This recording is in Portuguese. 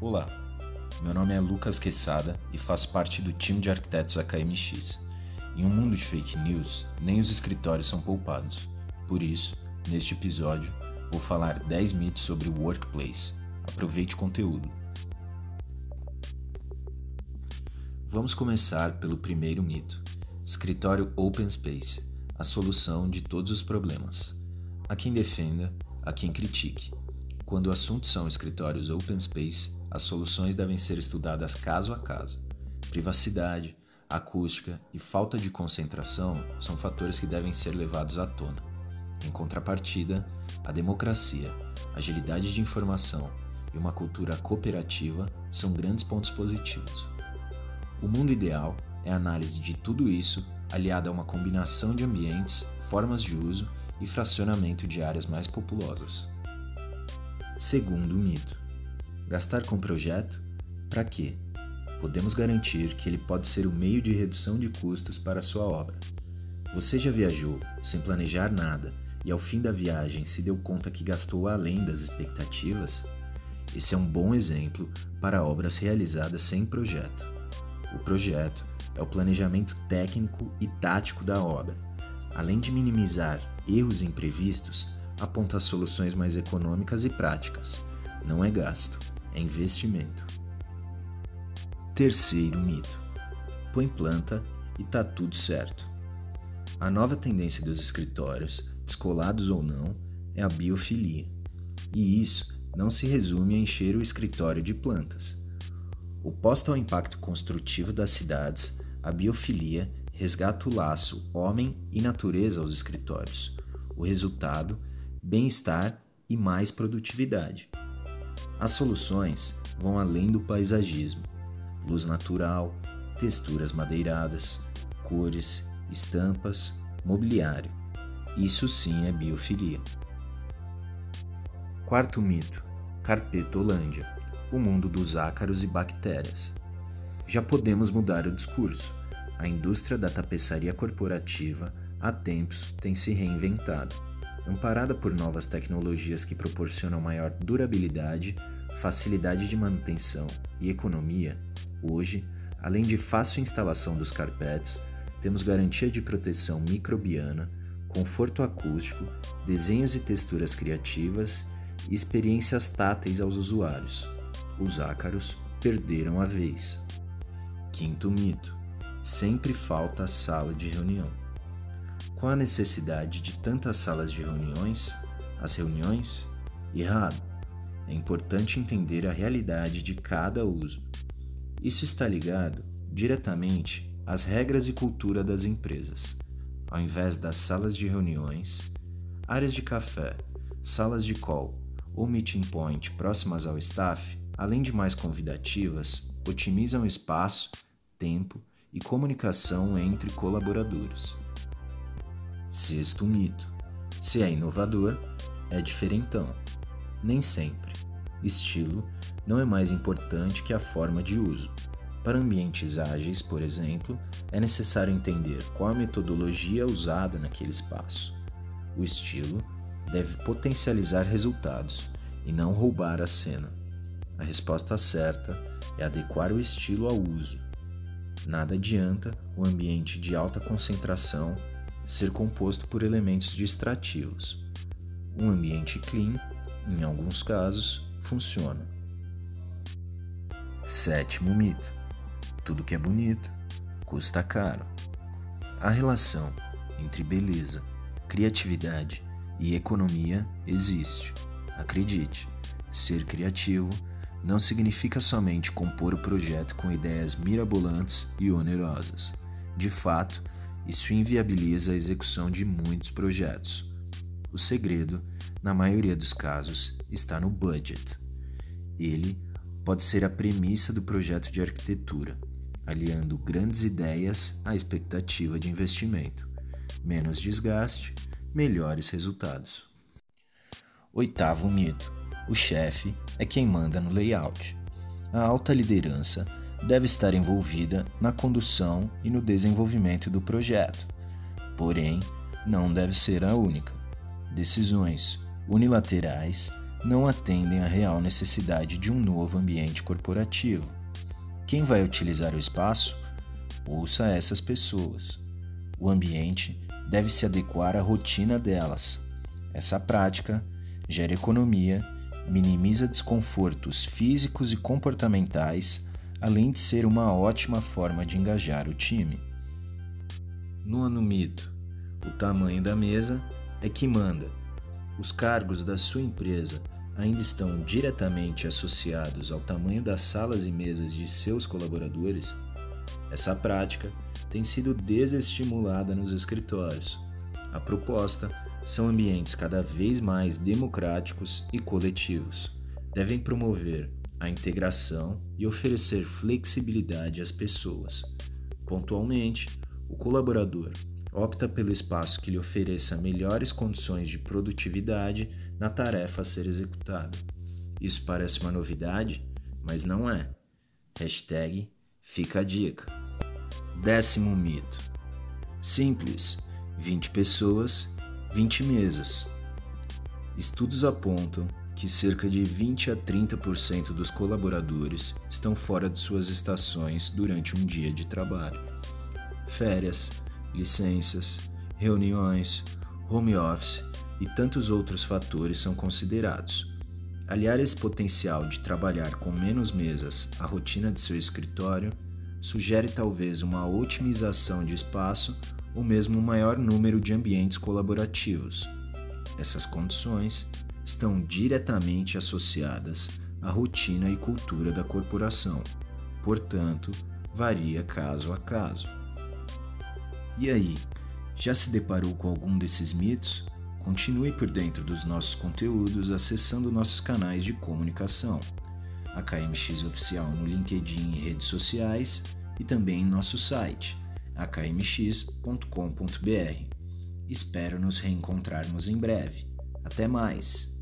Olá, meu nome é Lucas Quesada e faço parte do time de arquitetos AKMX. Em um mundo de fake news, nem os escritórios são poupados. Por isso, neste episódio, vou falar 10 mitos sobre o workplace. Aproveite o conteúdo. Vamos começar pelo primeiro mito: escritório open space, a solução de todos os problemas. Há quem defenda, há quem critique. Quando o assunto são escritórios open space, as soluções devem ser estudadas caso a caso. Privacidade, acústica e falta de concentração são fatores que devem ser levados à tona. Em contrapartida, a democracia, agilidade de informação e uma cultura cooperativa são grandes pontos positivos. O mundo ideal é a análise de tudo isso aliada a uma combinação de ambientes, formas de uso e fracionamento de áreas mais populosas. Segundo mito: gastar com projeto? Para quê? Podemos garantir que ele pode ser o meio de redução de custos para sua obra. Você já viajou sem planejar nada e ao fim da viagem se deu conta que gastou além das expectativas? Esse é um bom exemplo para obras realizadas sem projeto. O projeto é o planejamento técnico e tático da obra. Além de minimizar erros imprevistos, aponta soluções mais econômicas e práticas. Não é gasto, é investimento. Terceiro mito: põe planta e tá tudo certo. A nova tendência dos escritórios, descolados ou não, é a biofilia. E isso não se resume a encher o escritório de plantas. Oposta ao impacto construtivo das cidades, a biofilia resgata o laço homem e natureza aos escritórios. O resultado, bem-estar e mais produtividade. As soluções vão além do paisagismo. Luz natural, texturas madeiradas, cores, estampas, mobiliário. Isso sim é biofilia. Quarto mito: Carpetolândia o mundo dos ácaros e bactérias. Já podemos mudar o discurso. A indústria da tapeçaria corporativa há tempos tem se reinventado. Amparada por novas tecnologias que proporcionam maior durabilidade, facilidade de manutenção e economia, hoje, além de fácil instalação dos carpetes, temos garantia de proteção microbiana, conforto acústico, desenhos e texturas criativas e experiências táteis aos usuários os ácaros perderam a vez. Quinto mito: sempre falta a sala de reunião. Qual a necessidade de tantas salas de reuniões? As reuniões? Errado. É importante entender a realidade de cada uso. Isso está ligado diretamente às regras e cultura das empresas. Ao invés das salas de reuniões, áreas de café, salas de call ou meeting point próximas ao staff além de mais convidativas, otimizam espaço, tempo e comunicação entre colaboradores. Sexto mito: se é inovador, é diferentão. Nem sempre. Estilo não é mais importante que a forma de uso. Para ambientes ágeis, por exemplo, é necessário entender qual a metodologia usada naquele espaço. O estilo deve potencializar resultados e não roubar a cena. A resposta certa é adequar o estilo ao uso. Nada adianta o ambiente de alta concentração ser composto por elementos distrativos. Um ambiente clean, em alguns casos, funciona. Sétimo mito: tudo que é bonito custa caro. A relação entre beleza, criatividade e economia existe. Acredite, ser criativo não significa somente compor o projeto com ideias mirabolantes e onerosas. De fato, isso inviabiliza a execução de muitos projetos. O segredo, na maioria dos casos, está no budget. Ele pode ser a premissa do projeto de arquitetura, aliando grandes ideias à expectativa de investimento. Menos desgaste, melhores resultados. Oitavo mito o chefe é quem manda no layout. A alta liderança deve estar envolvida na condução e no desenvolvimento do projeto, porém, não deve ser a única. Decisões unilaterais não atendem à real necessidade de um novo ambiente corporativo. Quem vai utilizar o espaço? Ouça essas pessoas. O ambiente deve se adequar à rotina delas. Essa prática gera economia, minimiza desconfortos físicos e comportamentais, além de ser uma ótima forma de engajar o time. No Anumito, o tamanho da mesa é que manda. Os cargos da sua empresa ainda estão diretamente associados ao tamanho das salas e mesas de seus colaboradores? Essa prática tem sido desestimulada nos escritórios. A proposta são ambientes cada vez mais democráticos e coletivos. Devem promover a integração e oferecer flexibilidade às pessoas. Pontualmente, o colaborador opta pelo espaço que lhe ofereça melhores condições de produtividade na tarefa a ser executada. Isso parece uma novidade, mas não é. Hashtag fica a dica. Décimo mito. Simples, 20 pessoas, 20 mesas. Estudos apontam que cerca de 20 a 30% dos colaboradores estão fora de suas estações durante um dia de trabalho. Férias, licenças, reuniões, home office e tantos outros fatores são considerados. Aliar esse potencial de trabalhar com menos mesas à rotina de seu escritório sugere talvez uma otimização de espaço ou mesmo um maior número de ambientes colaborativos. Essas condições estão diretamente associadas à rotina e cultura da corporação, portanto, varia caso a caso. E aí, já se deparou com algum desses mitos? Continue por dentro dos nossos conteúdos acessando nossos canais de comunicação, a KMX Oficial no LinkedIn e redes sociais e também em nosso site, akmx.com.br. Espero nos reencontrarmos em breve. Até mais!